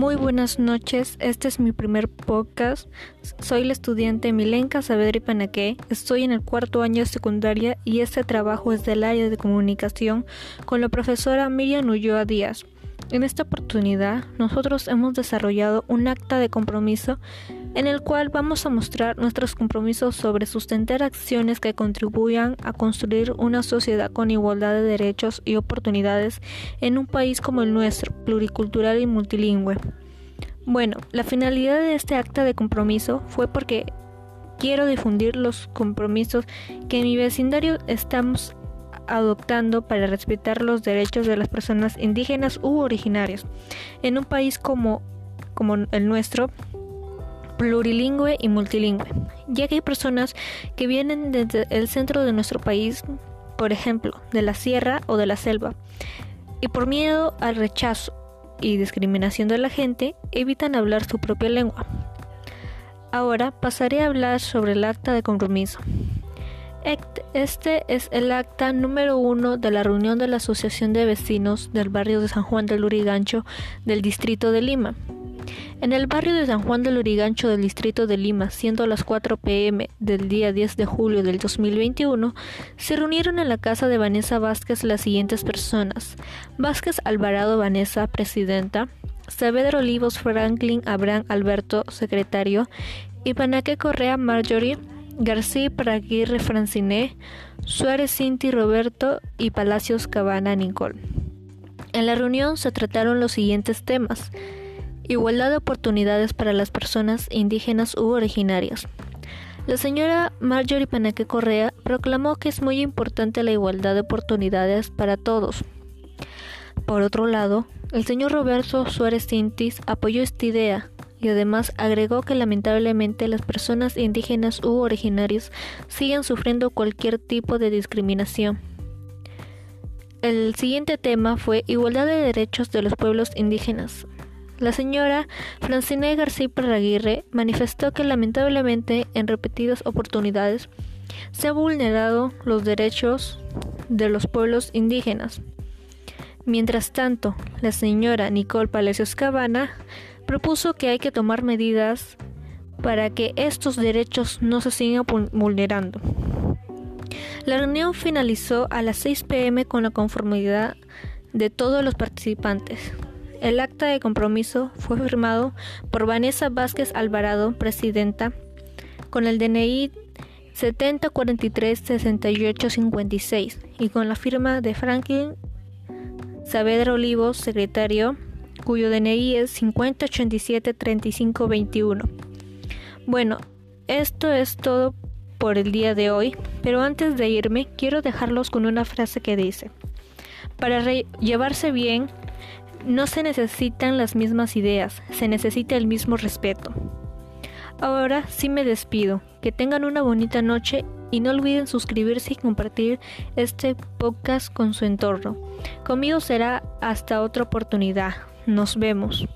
Muy buenas noches, este es mi primer podcast. Soy la estudiante Milenka Saavedra Panaque, estoy en el cuarto año de secundaria y este trabajo es del área de comunicación con la profesora Miriam Ulloa Díaz. En esta oportunidad, nosotros hemos desarrollado un acta de compromiso en el cual vamos a mostrar nuestros compromisos sobre sustentar acciones que contribuyan a construir una sociedad con igualdad de derechos y oportunidades en un país como el nuestro, pluricultural y multilingüe. Bueno, la finalidad de este acta de compromiso fue porque quiero difundir los compromisos que en mi vecindario estamos adoptando para respetar los derechos de las personas indígenas u originarias en un país como, como el nuestro, plurilingüe y multilingüe, ya que hay personas que vienen desde el centro de nuestro país, por ejemplo, de la sierra o de la selva, y por miedo al rechazo y discriminación de la gente, evitan hablar su propia lengua. Ahora pasaré a hablar sobre el acta de compromiso. Este es el acta número uno de la reunión de la Asociación de Vecinos del barrio de San Juan del Lurigancho del Distrito de Lima. En el barrio de San Juan del Lurigancho del Distrito de Lima, siendo las 4 pm del día 10 de julio del 2021, se reunieron en la casa de Vanessa Vázquez las siguientes personas: Vázquez Alvarado Vanessa, presidenta, Saavedra Olivos Franklin Abraham Alberto, secretario, y Panaque Correa Marjorie, García Praguirre Franciné, Suárez Cinti Roberto y Palacios Cabana Nicole. En la reunión se trataron los siguientes temas. Igualdad de oportunidades para las personas indígenas u originarias. La señora Marjorie Panaque Correa proclamó que es muy importante la igualdad de oportunidades para todos. Por otro lado, el señor Roberto Suárez Cintis apoyó esta idea, y además agregó que lamentablemente las personas indígenas u originarias siguen sufriendo cualquier tipo de discriminación. El siguiente tema fue igualdad de derechos de los pueblos indígenas. La señora Francine García Parraguirre manifestó que lamentablemente en repetidas oportunidades se han vulnerado los derechos de los pueblos indígenas. Mientras tanto, la señora Nicole Palacios Cabana propuso que hay que tomar medidas para que estos derechos no se sigan vulnerando. La reunión finalizó a las 6 pm con la conformidad de todos los participantes. El acta de compromiso fue firmado por Vanessa Vázquez Alvarado, presidenta, con el DNI 70436856 y con la firma de Franklin Saavedra Olivos, secretario cuyo DNI es 50873521. Bueno, esto es todo por el día de hoy, pero antes de irme quiero dejarlos con una frase que dice, para llevarse bien no se necesitan las mismas ideas, se necesita el mismo respeto. Ahora sí me despido, que tengan una bonita noche y no olviden suscribirse y compartir este podcast con su entorno. Conmigo será hasta otra oportunidad. Nos vemos.